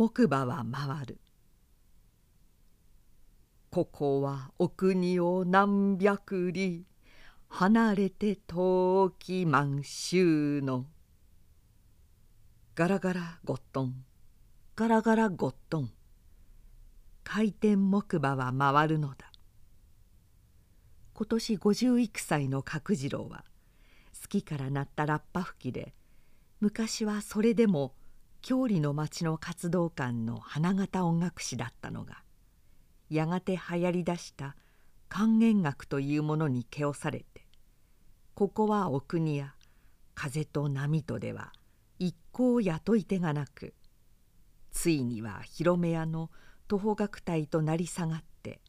木馬は回る。ここはお国を何百里離れて遠き満州の。ガラガラゴットンガラガラゴットン回転木馬は回るのだ。今年五十幾歳の角次郎は好きからなったラッパ吹きで昔はそれでも郷里の町の活動館の花形音楽師だったのがやがて流行りだした管弦楽というものに気をされてここはお国や風と波とでは一向雇い手がなくついには広め屋の徒歩学隊となり下がって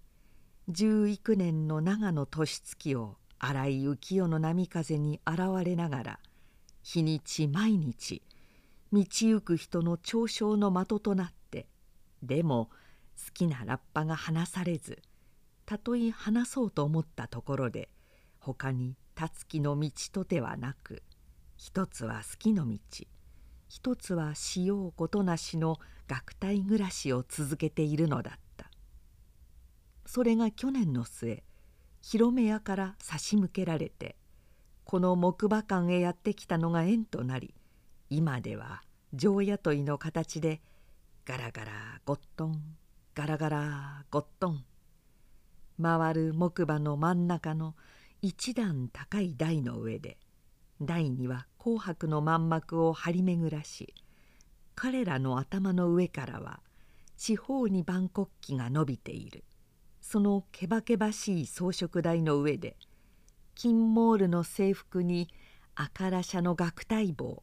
十幾年の長野年月を荒い浮世の波風に現れながら日にち毎日道行く人の嘲笑の的となってでも好きなラッパが話されずたとえ話そうと思ったところで他に立つ木の道とではなく一つは好きの道一つはしようことなしの学隊暮らしを続けているのだった。それが去年の末広め屋から差し向けられてこの木馬館へやってきたのが縁となり今では常雇いの形でガラガラゴットンガラガラゴットン。回る木馬の真ん中の一段高い台の上で台には紅白の満幕を張り巡らし彼らの頭の上からは四方に万国旗が伸びている。そのけばけばしい装飾台の上で金モールの制服に赤らしゃの楽隊帽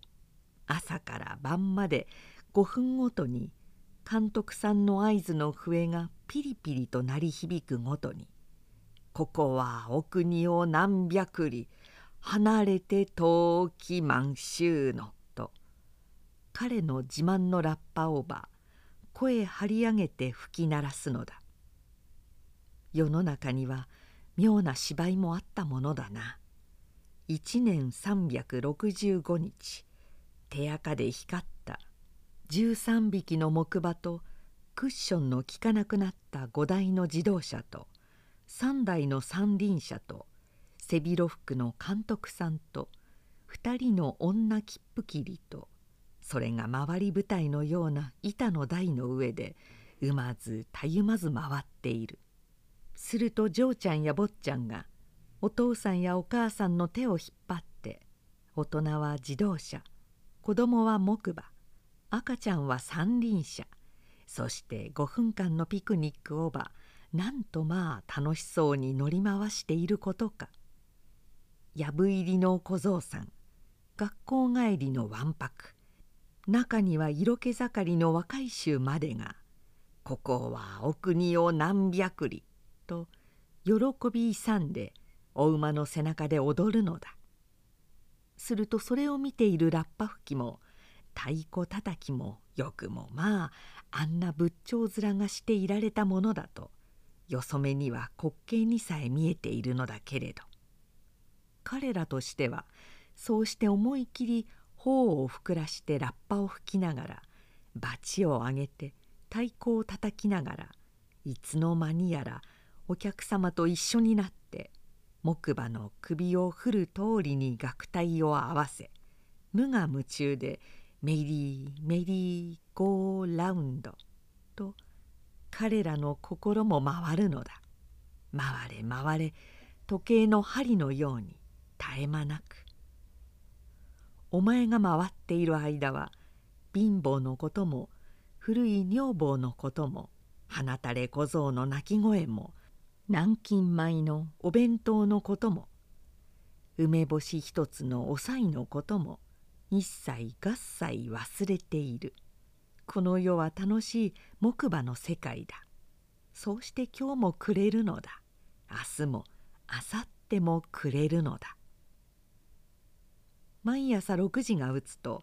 朝から晩まで5分ごとに監督さんの合図の笛がピリピリと鳴り響くごとにここはお国を何百里離れて遠き満州の」と彼の自慢のラッパオーバー声張り上げて吹き鳴らすのだ。世の中には妙な芝居もあったものだな。一年365日手垢で光った。13匹の木馬とクッションの効かなくなった5台の自動車と3台の三輪車と背広服の監督さんと2人の女切符切りとそれが回り舞台のような板の台の上でうまずたゆまず回っている。すると嬢ちゃんや坊ちゃんがお父さんやお母さんの手を引っ張って大人は自動車子供は木馬。赤ちゃんは三輪車。そして5分間のピクニックをばなんとまあ楽しそうに乗り回していることか。やぶ入りの小僧さん。学校帰りのわんぱく。中には色気盛りの若い衆までが「ここはお国を何百里」と喜び勇んでお馬の背中で踊るのだ。するとそれを見ているラッパ吹きも太鼓たたきもよくもまああんな仏頂面がしていられたものだとよそ目には滑稽にさえ見えているのだけれど。彼らとしてはそうして思い切り頬を膨らしてラッパを吹きながら罰を上げて太鼓をたたきながらいつの間にやらお客様と一緒になって木馬の首を振る通りに楽隊を合わせ無我夢中でメリーメリーゴーラウンドと彼らの心も回るのだ。回れ回れ時計の針のように絶え間なく。お前が回っている間は貧乏のことも古い女房のことも放たれ小僧の鳴き声も南京米のお弁当のことも梅干し一つのおさいのことも一切合切忘れている。この世は楽しい木馬の世界だ。そうして今日もくれるのだ。明日も明後日もくれるのだ。毎朝6時が打つと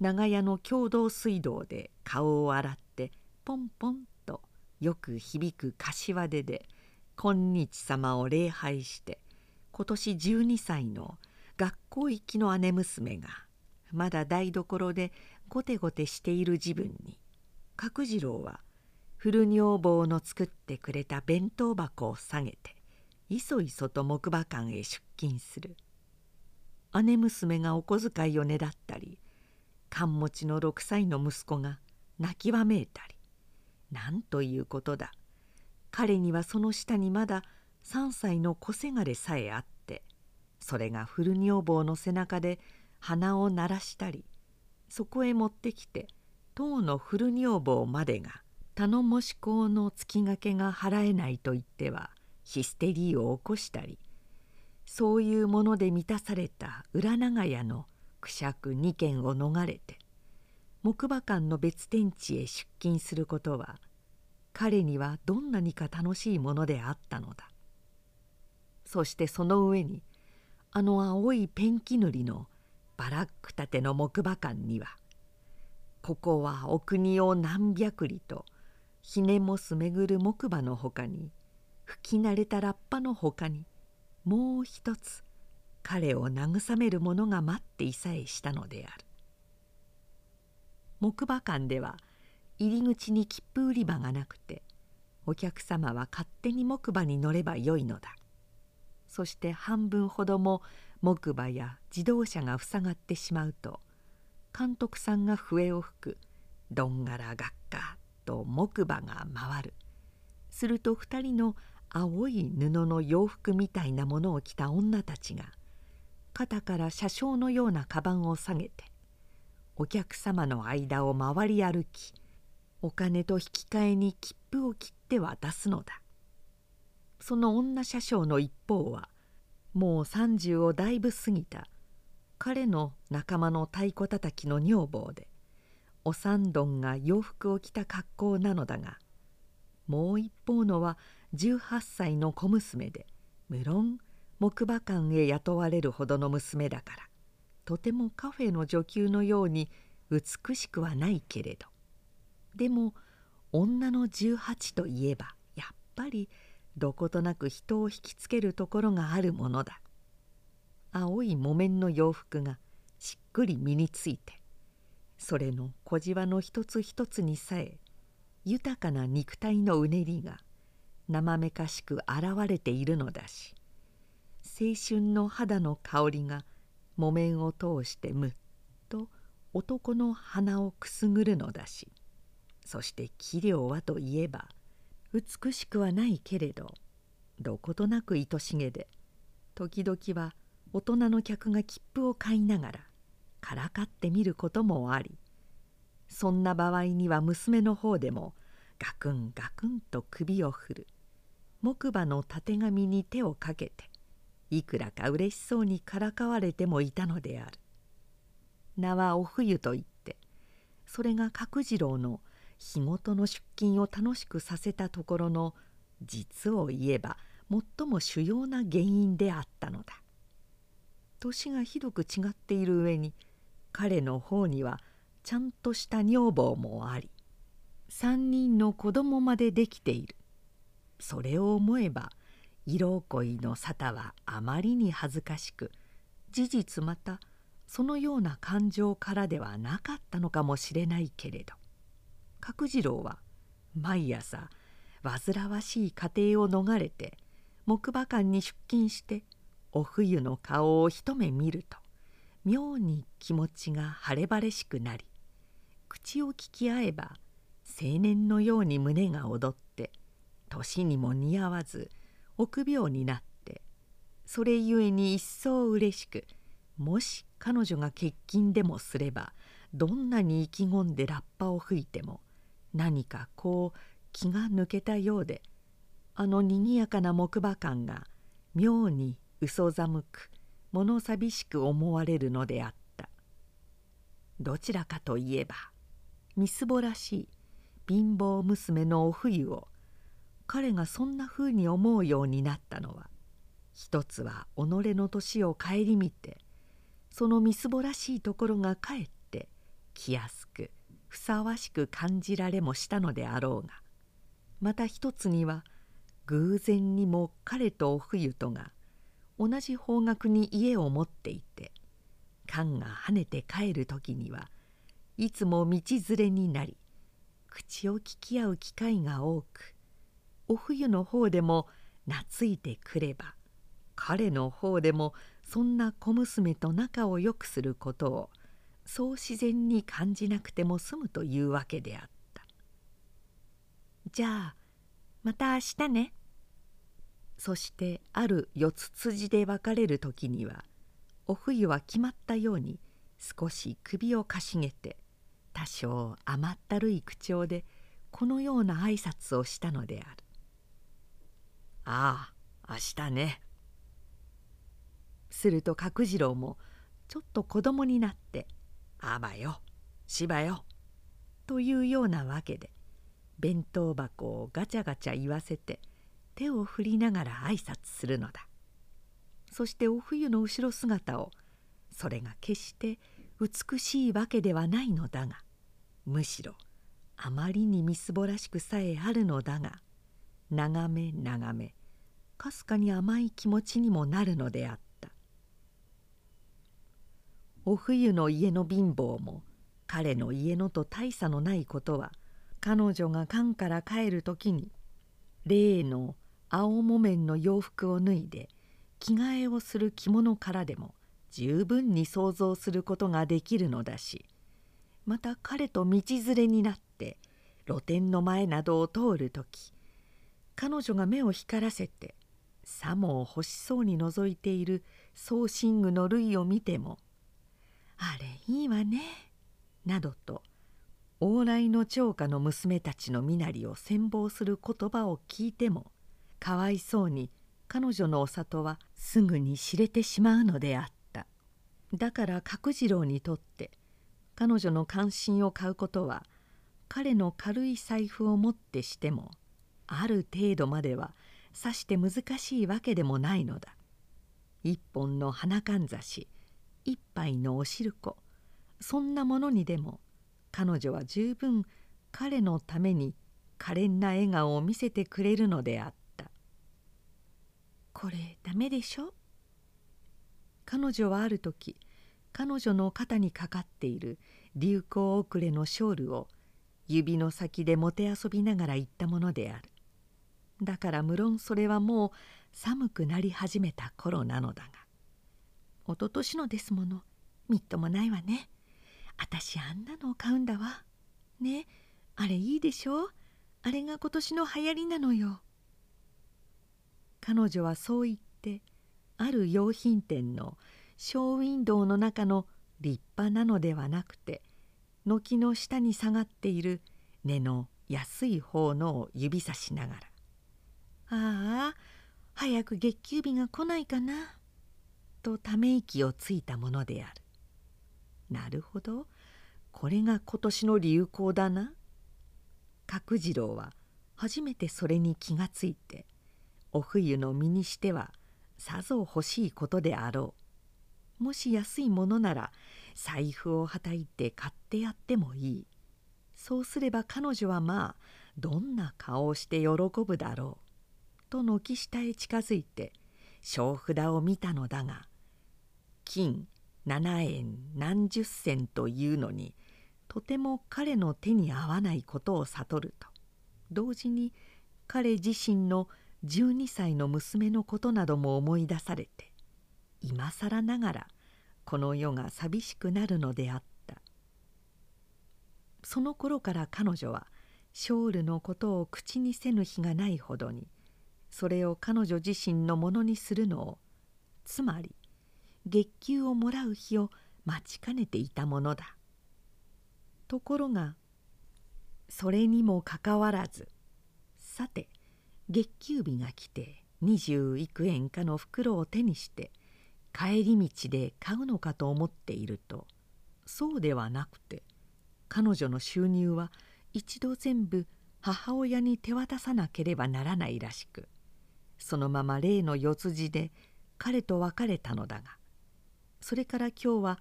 長屋の共同水道で顔を洗ってポンポンとよく響く柏手で今日様を礼拝して今年12歳の学校行きの姉娘がまだ台所でゴテゴテしている自分に角次郎は古女房の作ってくれた弁当箱を下げていそいそと木馬館へ出勤する。姉娘がお小遣いをねだったり勘持ちの6歳の息子が泣きわめいたりなんということだ。彼にはその下にまだ3歳の小せがれさえあってそれが古女房の背中で鼻を鳴らしたりそこへ持ってきて当の古女房までが頼もし校の月がけが払えないと言ってはヒステリーを起こしたりそういうもので満たされた裏長屋のくしゃく2軒を逃れて木馬館の別天地へ出勤することは彼にはどんなにか楽しいものであったのだ。そしてその上にあの青いペンキ塗りのバラック建ての木馬館にはここはお国を何百里とひねもす巡る木馬のほかに吹き慣れたラッパのほかにもう一つ彼を慰めるものが待っていさえしたのである。木馬館では入り口に切符売り場がなくてお客様は勝手に木馬に乗ればよいのだ。そして半分ほども木馬や自動車が塞がってしまうと監督さんが笛を吹くどんがらがっかと木馬が回る。すると2人の青い布の洋服みたいなものを着た女たちが肩から車掌のようなカバンを下げてお客様の間を回り歩きお金と引き換えに切符を切って渡すのだ。その女車掌の一方はもう30をだいぶ過ぎた彼の仲間の太鼓たたきの女房でお三どんが洋服を着た格好なのだがもう一方のは18歳の小娘で無論木馬館へ雇われるほどの娘だからとてもカフェの女給のように美しくはないけれど。でも女の18といえばやっぱりどことなく人を引きつけるところがあるものだ。青い木綿の洋服がしっくり身についてそれの小じわの一つ一つにさえ豊かな肉体のうねりが生めかしく現れているのだし青春の肌の香りが木綿を通してむっと男の鼻をくすぐるのだしそして器量はといえば美しくはないけれどどことなく愛しげで時々は大人の客が切符を買いながらからかってみることもありそんな場合には娘の方でもガクンガクンと首を振る木馬のたてがみに手をかけていくらかうれしそうにからかわれてもいたのである。名はお冬といってそれが角次郎の日ごとの出勤を楽しくさせたところの実を言えば最も主要な原因であったのだ。年がひどく違っている上に彼の方にはちゃんとした女房もあり3人の子供までできている。それを思えば色恋の沙汰はあまりに恥ずかしく事実またそのような感情からではなかったのかもしれないけれど。角次郎は毎朝煩わしい家庭を逃れて木馬館に出勤してお冬の顔を一目見ると妙に気持ちが晴れ晴れしくなり口を聞き合えば青年のように胸が躍って年にも似合わず臆病になってそれゆえに一層うれしくもし彼女が欠勤でもすればどんなに意気込んでラッパを吹いても何かこう気が抜けたようであのにぎやかな木馬館が妙に嘘寒く物寂しく思われるのであった。どちらかといえばみすぼらしい貧乏娘のお冬を彼がそんなふうに思うようになったのは一つは己の年を顧みてそのみすぼらしいところがかえって気安くふさわしく感じられもしたのであろうがまた一つには偶然にも彼とお冬とが同じ方角に家を持っていて缶が跳ねて帰る時にはいつも道連れになり口を聞き合う機会が多くお冬の方でも懐いてくれば彼の方でもそんな小娘と仲を良くすることをそう自然に感じなくても済むというわけであった。じゃあまた明日ね。そしてある四つ辻で別れる時にはお冬は決まったように少し首をかしげて多少甘ったるい口調でこのような挨拶をしたのである「ああ明日ね」すると角次郎もちょっと子供になって「あばよしばよ」というようなわけで弁当箱をガチャガチャ言わせて手を振りながら挨拶するのだ。そしてお冬の後ろ姿をそれが決して美しいわけではないのだがむしろあまりにみすぼらしくさえあるのだが眺め眺めかすかに甘い気持ちにもなるのであったお冬の家の貧乏も彼の家のと大差のないことは彼女が館から帰る時に例の青木綿の洋服を脱いで着替えをする着物からでも十分に想像することができるのだしまた彼と道連れになって露店の前などを通る時彼女が目を光らせてさも欲しそうに覗いている宗神具の類を見ても「あれいいわね」などと往来の長家の娘たちの身なりを羨望する言葉を聞いてもかわいそうに彼女のお里はすぐに知れてしまうのであった。だから角次郎にとって彼女の関心を買うことは彼の軽い財布を持ってしてもある程度まではさして難しいわけでもないのだ。一本の花かんざし一杯のおしるこそんなものにでも彼女は十分彼のために可憐な笑顔を見せてくれるのであった「これダメでしょ?」彼女はある時彼女の肩にかかっている流行遅れのショールを指の先でもてあそびながら言ったものである。だから無論それはもう寒くなり始めた頃なのだが「おととしのですもの。みっともないわね。私あんなのを買うんだわ。ね。あれいいでしょ？あれが今年の流行りなのよ」彼女はそう言ってある洋品店のショーウィンドウの中の立派なのではなくて軒の下に下がっている根の安い方のを指さしながら「ああ早く月給日が来ないかな」とため息をついたものである。なるほどこれが今年の流行だな。角次郎は初めてそれに気がついてお冬の身にしてはさぞ欲しいことであろう。もし安いものなら財布をはたいて買ってやってもいいそうすれば彼女はまあどんな顔をして喜ぶだろうと軒下へ近づいて小札を見たのだが金7円何十銭というのにとても彼の手に合わないことを悟ると。同時に彼自身の12歳の娘のことなども思い出されて今更ながらこの世が寂しくなるのであった。その頃から彼女はショールのことを口にせぬ日がないほどにそれを彼女自身のものにするのをつまり月給をもらう日を待ちかねていたものだ。ところがそれにもかかわらずさて月給日が来て二十幾円かの袋を手にして帰り道で買うのかと思っているとそうではなくて彼女の収入は一度全部母親に手渡さなければならないらしくそのまま例の四つ字で彼と別れたのだがそれから今日は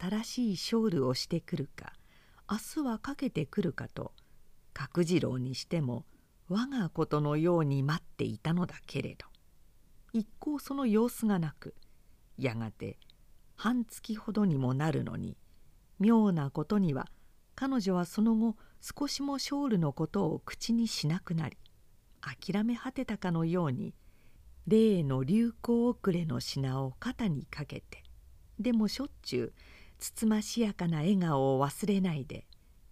新しいショールをしてくるか明日はかけてくるかと角次郎にしても我がことのように待っていたのだけれど一向その様子がなくやがて半月ほどにもなるのに妙なことには彼女はその後少しもショールのことを口にしなくなり諦め果てたかのように例の流行遅れの品を肩にかけてでもしょっちゅうつつましやかな笑顔を忘れないで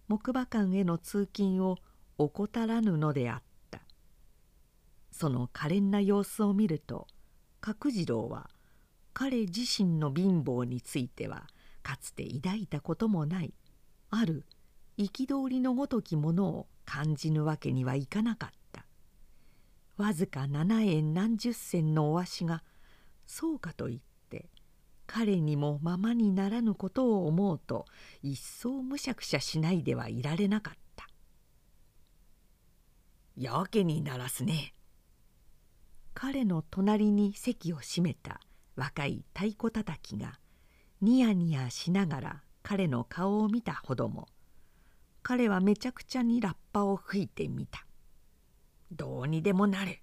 木馬館への通勤を怠らぬのであった。その可憐な様子を見ると角次郎は彼自身の貧乏についてはかつて抱いたこともないある憤りのごときものを感じぬわけにはいかなかった。わずか7円何十銭のお足がそうかといって彼にもままにならぬことを思うと一層むしゃくしゃしないではいられなかった「やけにならすね」彼の隣に席を閉めた若い太鼓たたきがニヤニヤしながら彼の顔を見たほども彼はめちゃくちゃにラッパを吹いてみた。どうにでもなれ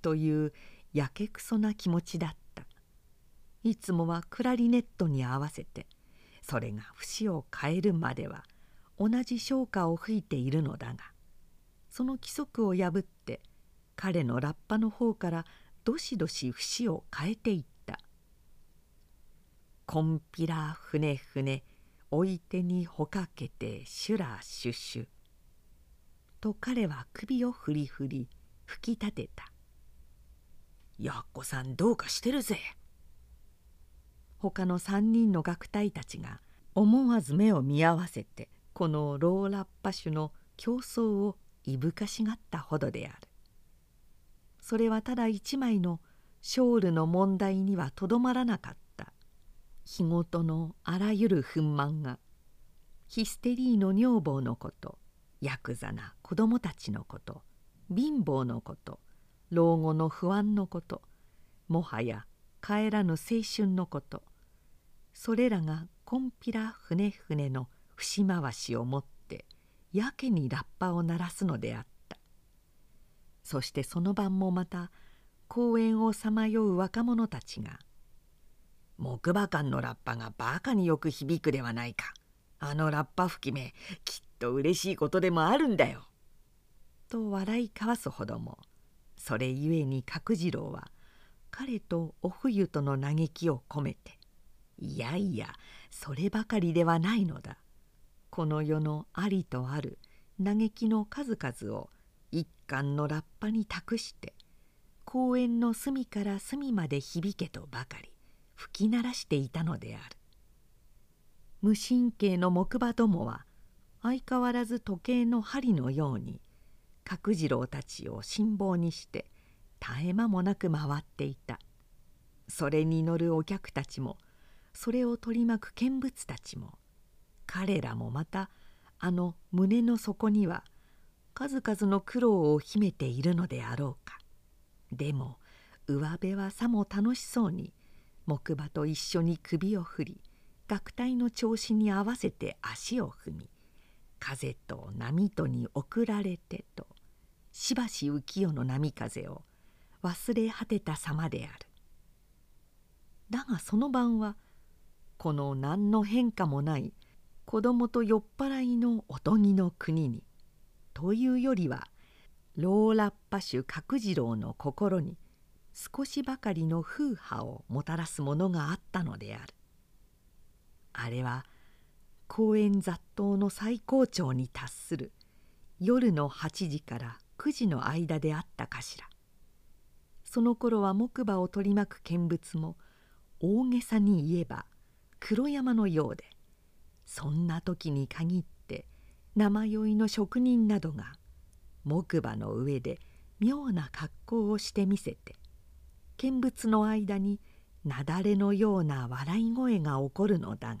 というやけくそな気持ちだった。いつもはクラリネットに合わせてそれが節を変えるまでは同じ昇歌を吹いているのだがその規則を破って彼のラッパの方からどしどし節を変えていった「こんぴらふねふね置いてにほかけてシュラシュシュ」と彼は首をふりふり吹き立てた「やっこさんどうかしてるぜ」他の3人の楽隊たちが思わず目を見合わせてこのローラッパ種の競争をいぶかしがったほどである。それはただ一枚のショールの問題にはとどまらなかった。日ごとのあらゆる憤懣がヒステリーの女房のことヤクザな子供たちのこと貧乏のこと老後の不安のこともはや帰らぬ青春のことそれらがこんぴらふねふねの節回しをもってやけにラッパを鳴らすのであったそしてその晩もまた公園をさまよう若者たちが「木馬館のラッパがバカによく響くではないかあのラッパ吹き目きっと嬉しいことでもあるんだよ。と笑い交わすほどもそれゆえに角次郎は彼とお冬との嘆きを込めて「いやいやそればかりではないのだ。この世のありとある嘆きの数々を一貫のラッパに託して公園の隅から隅まで響けとばかり吹き鳴らしていたのである。無神経の木馬どもは相変わらず時計の針のように角次郎たちを辛抱にして絶え間もなく回っていたそれに乗るお客たちもそれを取り巻く見物たちも。彼らもまたあの胸の底には数々の苦労を秘めているのであろうか。でも上辺はさも楽しそうに木馬と一緒に首を振り楽隊の調子に合わせて足を踏み風と波とに送られてとしばし浮世の波風を忘れ果てた様である。だがその晩はこの何の変化もない子供と酔っ払いのおとぎの国にというよりはローラッパ種角次郎の心に少しばかりの風波をもたらすものがあったのである。あれは公園雑踏の最高潮に達する夜の8時から9時の間であったかしら。その頃は木馬を取り巻く見物も大げさに言えば黒山のようでそんな時に限って生酔いの職人などが木馬の上で妙な格好をしてみせて見物の間に雪崩のような笑い声が起こるのだが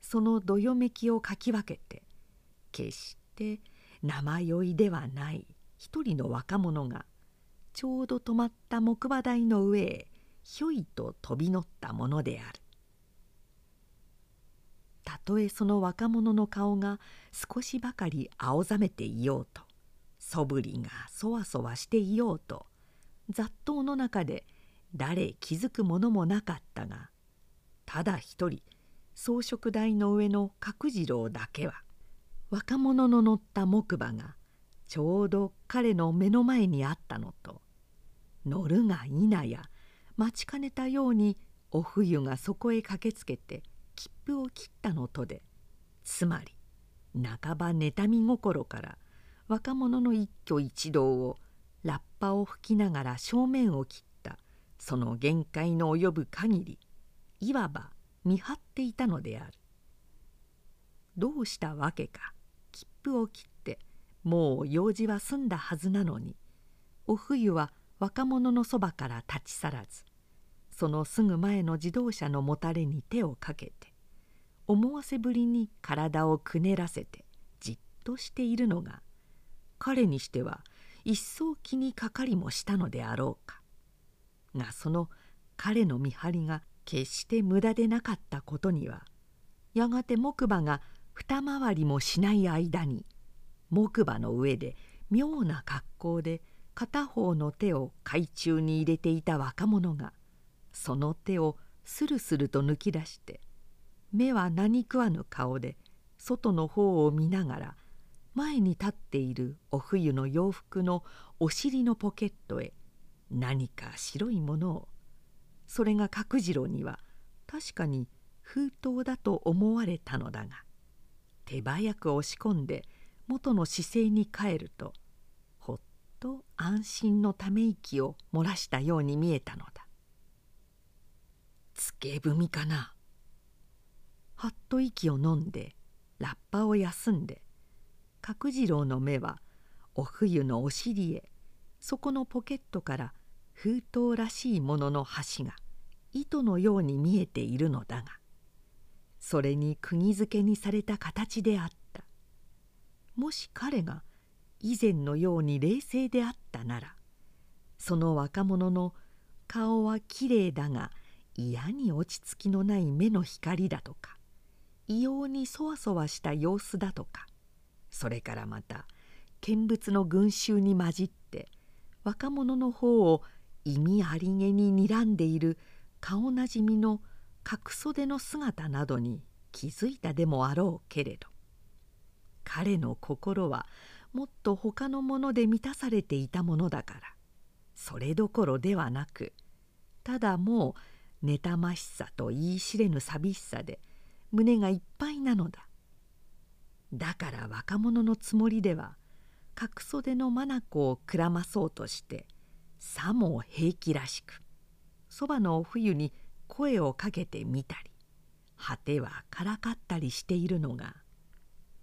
そのどよめきをかき分けて決して生酔いではない一人の若者がちょうど止まった木馬台の上へひょいと飛び乗ったものである。たとえその若者の顔が少しばかり青ざめていようとそぶりがそわそわしていようと雑踏の中で誰気づくものもなかったがただ一人装飾台の上の角次郎だけは若者の乗った木馬がちょうど彼の目の前にあったのと乗るが否や待ちかねたようにお冬がそこへ駆けつけて切符を切ったのとでつまり半ば妬み心から若者の一挙一動をラッパを吹きながら正面を切ったその限界の及ぶ限りいわば見張っていたのである。どうしたわけか切符を切ってもう用事は済んだはずなのにお冬は若者のそばから立ち去らずそのすぐ前の自動車のもたれに手をかけて思わせぶりに体をくねらせてじっとしているのが彼にしては一層気にかかりもしたのであろうか。がその彼の見張りが決して無駄でなかったことにはやがて木馬が二回りもしない間に木馬の上で妙な格好で片方の手を海中に入れていた若者がその手をスルスルと抜き出して目は何食わぬ顔で外の方を見ながら前に立っているお冬の洋服のお尻のポケットへ何か白いものをそれが角次郎には確かに封筒だと思われたのだが手早く押し込んで元の姿勢に帰るとほっと安心のため息を漏らしたように見えたのだ。つけ踏みかなはっと息を飲んでラッパを休んで角次郎の目はお冬のお尻へそこのポケットから封筒らしいものの端が糸のように見えているのだがそれに釘付けにされた形であった。もし彼が以前のように冷静であったならその若者の顔はきれいだが嫌に落ち着きのない目の光だとか異様にそわそわした様子だとか。それからまた見物の群衆に混じって若者の方を意味ありげに睨んでいる顔なじみの角袖の姿などに気づいたでもあろうけれど。彼の心はもっと他のもので満たされていたものだから。それどころではなくただもう妬ましさと言い知れぬ寂しさで胸がいっぱいなのだ。だから若者のつもりでは角袖の眼をくらまそうとしてさも平気らしくそばのお冬に声をかけてみたり果てはからかったりしているのが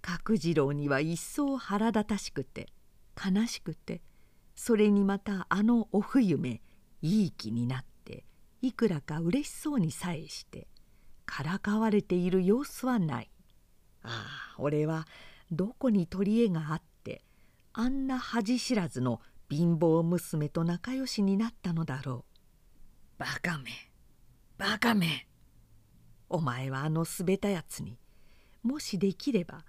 角次郎には一層腹立たしくて悲しくてそれにまたあのお冬めいい気になっていくらかうれしそうにさえしてからかわれている様子はない。ああ俺はどこに取り柄があってあんな恥知らずの貧乏娘と仲良しになったのだろう。バカめバカめお前はあのすべたやつにもしできれば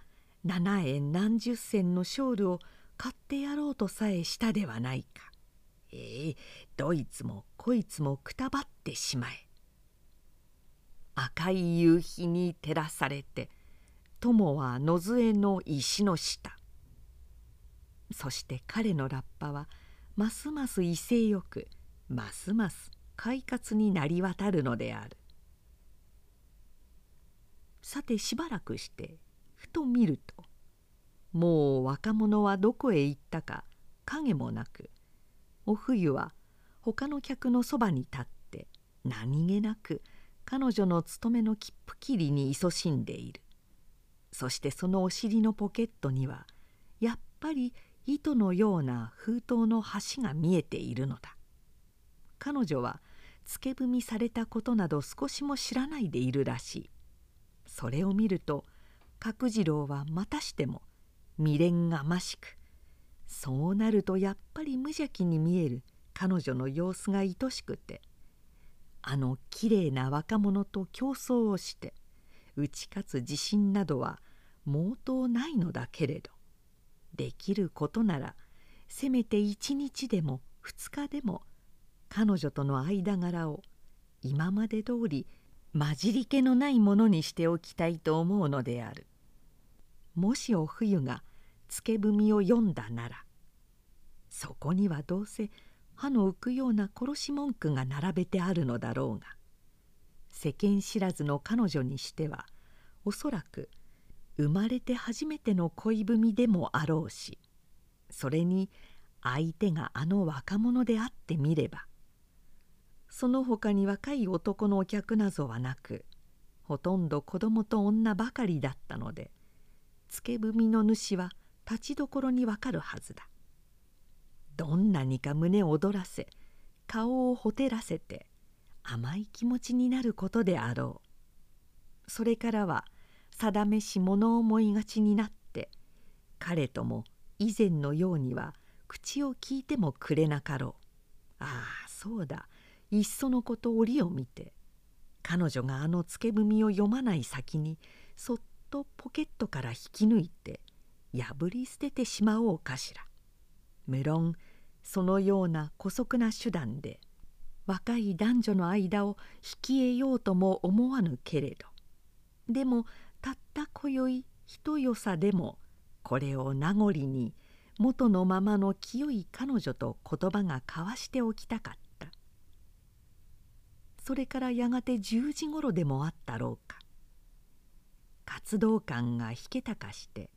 7円何十銭のショールを買ってやろうとさえしたではないか。ええどいつもこいつもくたばってしまえ。赤い夕日に照らされて友は野添の石の下。そして彼のラッパはますます威勢よくますます快活になり渡るのである。さてしばらくしてふと見るともう若者はどこへ行ったか影もなくお冬は他の客のそばに立って何気なく彼女の勤めの切符切りに勤しんでいる。そしてそのお尻のポケットにはやっぱり糸のような封筒の端が見えているのだ。彼女はつけ踏みされたことなど少しも知らないでいるらしい。それを見ると角次郎はまたしても未練がましくそうなるとやっぱり無邪気に見える彼女の様子が愛しくてあのきれいな若者と競争をして打ち勝つ自信などは毛頭ないのだけれどできることならせめて一日でも二日でも彼女との間柄を今まで通り混じり気のないものにしておきたいと思うのである。もしお冬がつけ文を読んだならそこにはどうせ歯の浮くような殺し文句が並べてあるのだろうが世間知らずの彼女にしてはおそらく生まれて初めての恋文でもあろうしそれに相手があの若者であってみればその他に若い男のお客なぞはなくほとんど子供と女ばかりだったので付け文の主は立ちどころにわかるはずだ。どんなにか胸を躍らせ顔をほてらせて甘い気持ちになることであろう。それからは定めし物思いがちになって彼とも以前のようには口を聞いてもくれなかろう。ああそうだ。いっそのこと折を見て彼女があの付け文を読まない先にそっとポケットから引き抜いて破り捨ててしまおうかしら。無論そのような姑息な手段で若い男女の間を引き得ようとも思わぬけれどでもたった今宵ひとよさでもこれを名残に元のままの清い彼女と言葉が交わしておきたかった。それからやがて10時ごろでもあったろうか。活動感が引けたかして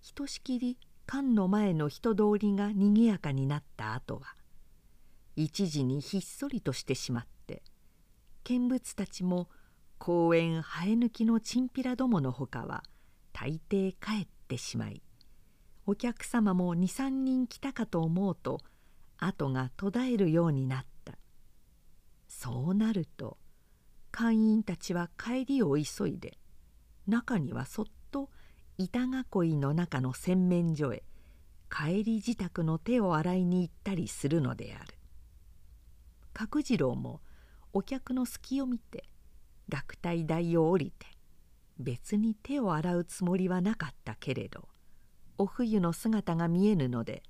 ひとしきり館の前の人通りがにぎやかになった後は一時にひっそりとしてしまって見物たちも公園生え抜きのチンピラどものほかは大抵帰ってしまいお客様も23人来たかと思うと後が途絶えるようになった。そうなると会員たちは帰りを急いで中にはそっ板囲いの中の洗面所へ帰り支度の手を洗いに行ったりするのである。角次郎もお客の隙を見て学隊台を降りて別に手を洗うつもりはなかったけれどお冬の姿が見えぬので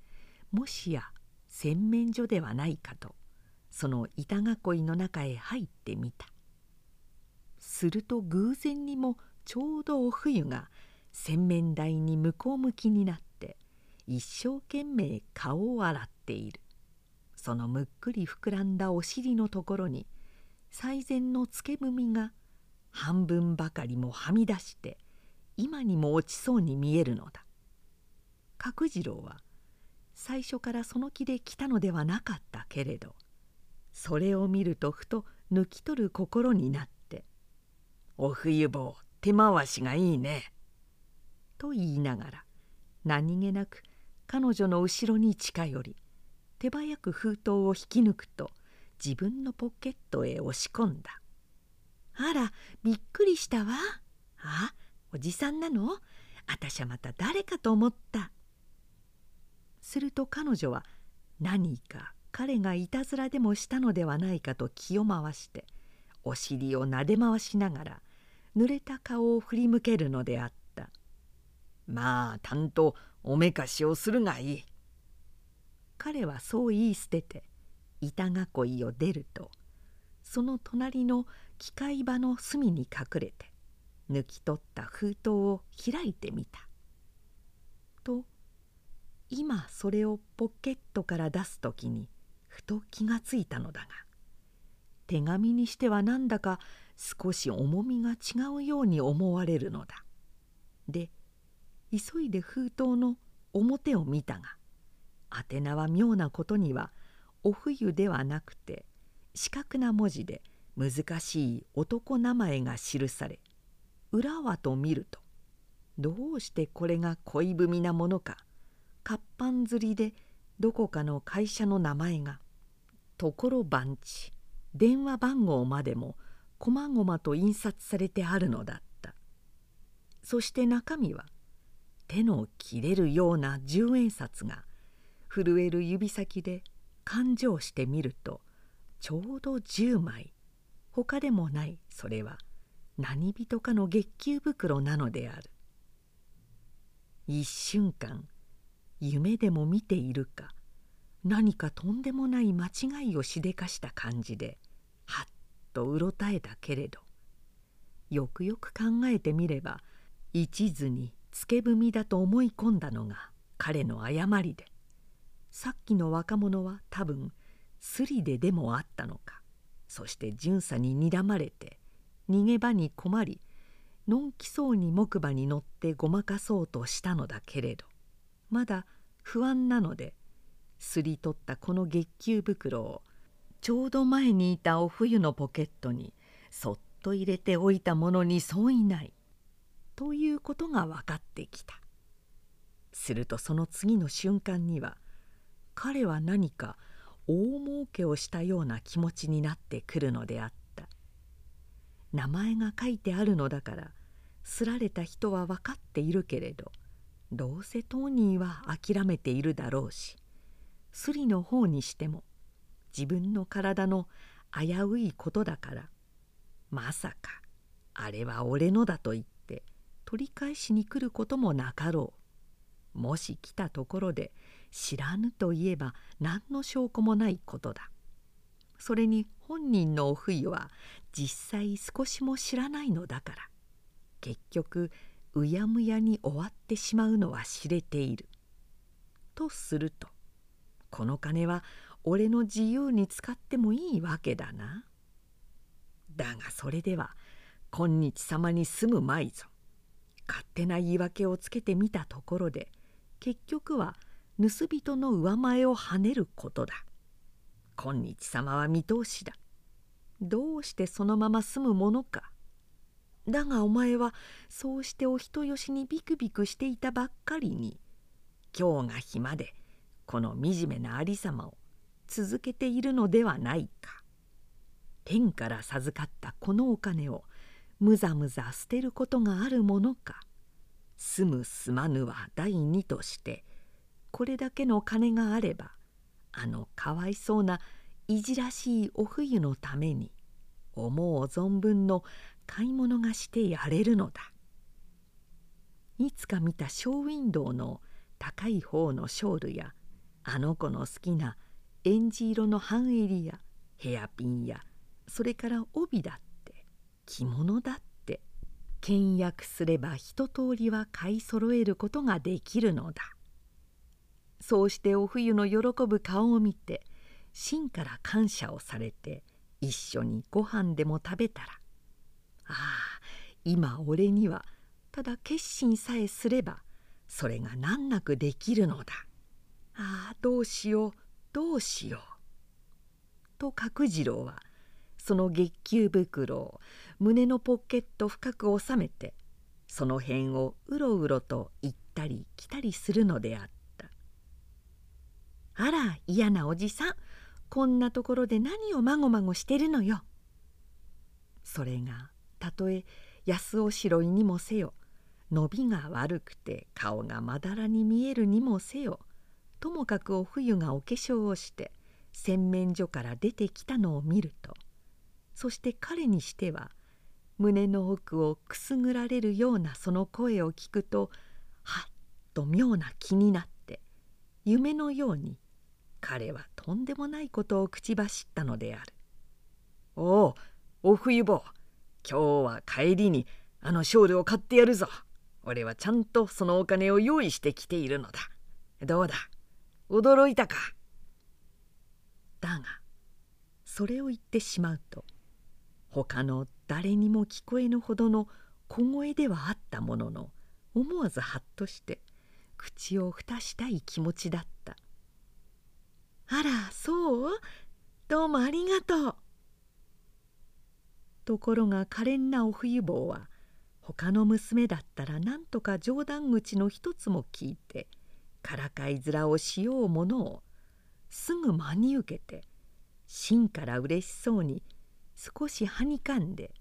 もしや洗面所ではないかとその板囲いの中へ入ってみた。すると偶然にもちょうどお冬が洗面台に向こう向きになって一生懸命顔を洗っている。そのむっくり膨らんだお尻のところに最前のつけ踏みが半分ばかりもはみ出して今にも落ちそうに見えるのだ。角次郎は最初からその気で来たのではなかったけれどそれを見るとふと抜き取る心になって「お冬坊手回しがいいね」と言いながら何気なく彼女の後ろに近寄り手早く封筒を引き抜くと自分のポケットへ押し込んだ「あらびっくりしたわ。あおじさんなの？あたしゃまた誰かと思った」すると彼女は何か彼がいたずらでもしたのではないかと気を回してお尻をなで回しながら濡れた顔を振り向けるのであった。まあたんとおめかしをするがいい。彼はそう言い捨てて板囲いを出るとその隣の機械場の隅に隠れて抜き取った封筒を開いてみた。と今それをポケットから出す時にふと気がついたのだが手紙にしてはなんだか少し重みが違うように思われるのだ。で急いで封筒の表を見たが宛名は妙なことにはお冬ではなくて四角な文字で難しい男名前が記され裏はと見るとどうしてこれが恋文なものか活版釣りでどこかの会社の名前がところ番地電話番号までもこまごまと印刷されてあるのだった。そして中身は手の切れるような十円札が震える指先で勘定してみるとちょうど10枚。他でもないそれは何人かの月給袋なのである。一瞬間夢でも見ているか何かとんでもない間違いをしでかした感じではっとうろたえたけれどよくよく考えてみれば一途につけ踏みだと思い込んだのが彼の誤りで。さっきの若者は多分スリででもあったのか。そして巡査に睨まれて逃げ場に困りのんきそうに木馬に乗ってごまかそうとしたのだけれど。まだ不安なのですり取ったこの月給袋をちょうど前にいたお冬のポケットにそっと入れておいたものにそういない。ということが分かってきた。するとその次の瞬間には彼は何か大儲けをしたような気持ちになってくるのであった。名前が書いてあるのだからすられた人は分かっているけれどどうせ当人は諦めているだろうしスリの方にしても自分の体の危ういことだからまさかあれは俺のだと言って取り返しに来ることもなかろうもし来たところで知らぬといえば何の証拠もないことだそれに本人のお冬は実際少しも知らないのだから結局うやむやに終わってしまうのは知れている。とするとこの金は俺の自由に使ってもいいわけだな。だがそれでは今日様に住むまいぞ。勝手な言い訳をつけてみたところで結局は盗人の上前をはねることだ。今日様は見通しだ。どうしてそのまま住むものか。だがお前はそうしてお人よしにビクビクしていたばっかりに今日が暇でこの惨めなありさまを続けているのではないか。天から授かったこのお金をむざむざ捨てることがあるものか。住む住まぬは第二としてこれだけの金があればあのかわいそうないじらしいお冬のために思う存分の買い物がしてやれるのだ。いつか見たショーウィンドウの高い方のショールやあの子の好きなエンジ色の半襟やヘアピンやそれから帯だって着物だって。倹約すれば一通りは買い揃えることができるのだ。そうしてお冬の喜ぶ顔を見て芯から感謝をされて一緒にご飯でも食べたらああ今俺にはただ決心さえすればそれが難なくできるのだ。ああどうしようどうしよう」と角次郎はその月給袋を胸のポケット深く収めてその辺をうろうろと行ったり来たりするのであった。あら嫌なおじさんこんなところで何をまごまごしてるのよ。それがたとえ安おしろいにもせよ伸びが悪くて顔がまだらに見えるにもせよともかくお冬がお化粧をして洗面所から出てきたのを見るとそして彼にしては胸の奥をくすぐられるようなその声を聞くとはっと妙な気になって夢のように彼はとんでもないことを口走ったのである。おおお冬坊今日は帰りにあのショールを買ってやるぞ。俺はちゃんとそのお金を用意してきているのだ。どうだ？驚いたか？だがそれを言ってしまうと他の誰にも聞こえぬほどの小声ではあったものの思わずハッとして口を蓋したい気持ちだったあらそう？どうもありがとう。ところが可憐なお冬坊は他の娘だったら何とか冗談口の一つも聞いてからかい面をしようものをすぐ真に受けて芯からうれしそうに少しはにかんで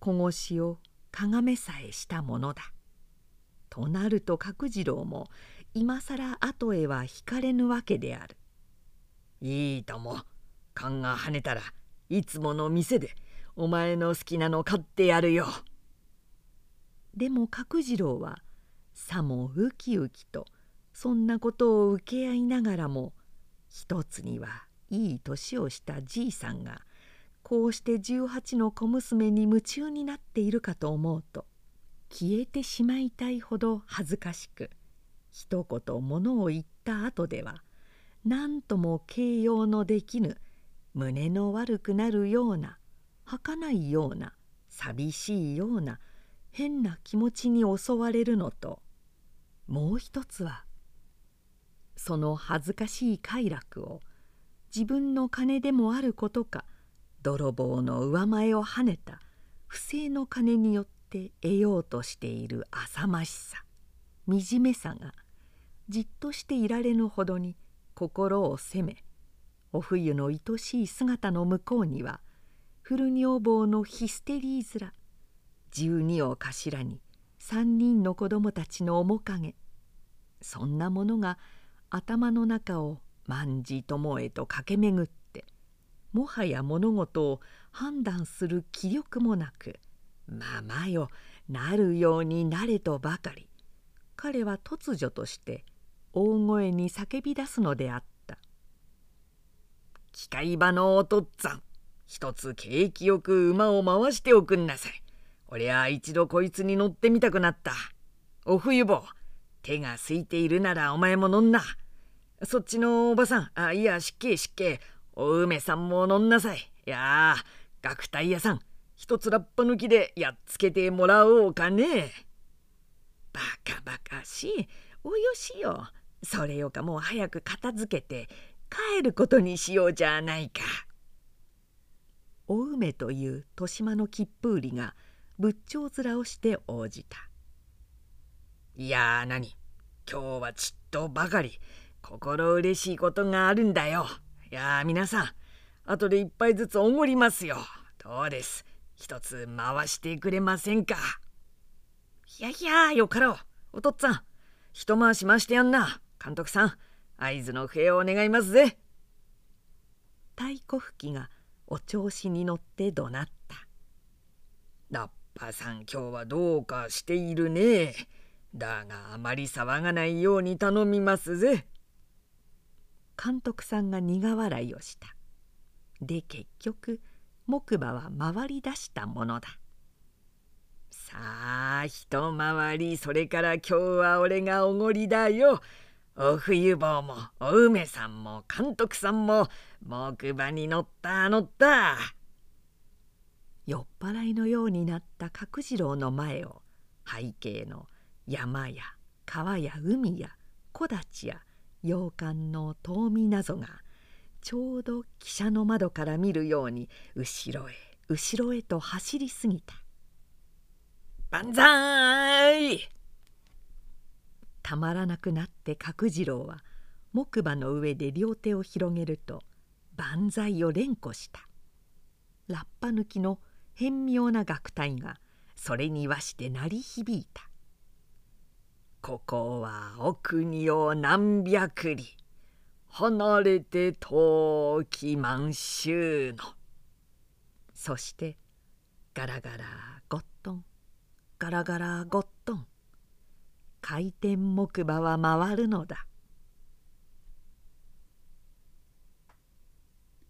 小腰をかがめさえしたものだ。となると角次郎も今更後へは引かれぬわけである。いいとも勘が跳ねたらいつもの店でお前の好きなの買ってやるよ。でも角次郎はさもウキウキとそんなことを受け合いながらも一つにはいい年をしたじいさんがこうして18の小娘に夢中になっているかと思うと消えてしまいたいほど恥ずかしく一言物を言った後では何とも形容のできぬ胸の悪くなるような儚いような寂しいような変な気持ちに襲われるのともう一つはその恥ずかしい快楽を自分の金でもあることか泥棒の上前をはねた不正の金によって得ようとしている浅ましさ。惨めさがじっとしていられぬほどに心を責めお冬の愛しい姿の向こうには古女房のヒステリー面十二を頭に三人の子供たちの面影そんなものが頭の中を万ともへと駆け巡ってもはや物事を判断する気力もなくまあまあよなるようになれとばかり彼は突如として大声に叫び出すのであった「機械場のおとっつぁん一つ景気よく馬を回しておくんなさい。俺は一度こいつに乗ってみたくなった。お冬坊手が空いているならお前も乗んな。そっちのおばさんあいや失敬失敬お梅さんも乗んなさい。いや学体屋さん一つラッパ抜きでやっつけてもらおうかね。バカバカしいおよしよ。それよかもう早く片付けて帰ることにしようじゃないか。お梅という豊島の吉風里が仏頂面をして応じた「いやー何？今日はちっとばかり心嬉しいことがあるんだよいやー皆さん後で一杯ずつおごりますよ。どうです？一つ回してくれませんか？いやいやよかろう。お父っつぁん一回し回してやんな。監督さん合図の笛を願いますぜ。太鼓吹きがお調子に乗って怒鳴った「ラッパさん今日はどうかしているね。だがあまり騒がないように頼みますぜ」監督さんが苦笑いをした。で結局木馬は回り出したものだ。さあ一回りそれから今日は俺がおごりだよ。お冬坊もお梅さんも監督さんも木馬に乗った乗った。酔っ払いのようになった角次郎の前を背景の山や川や海や木立や洋館の遠見なぞがちょうど汽車の窓から見るように後ろへ後ろへと走りすぎた「万歳!」たまらなくなって角次郎は木馬の上で両手を広げると万歳を連呼した。ラッパ抜きの変妙な楽隊がそれにわして鳴り響いた「ここはお国を何百里。離れて遠き満州の」そしてガラガラゴットンガラガラゴットン回転木馬は回るのだ。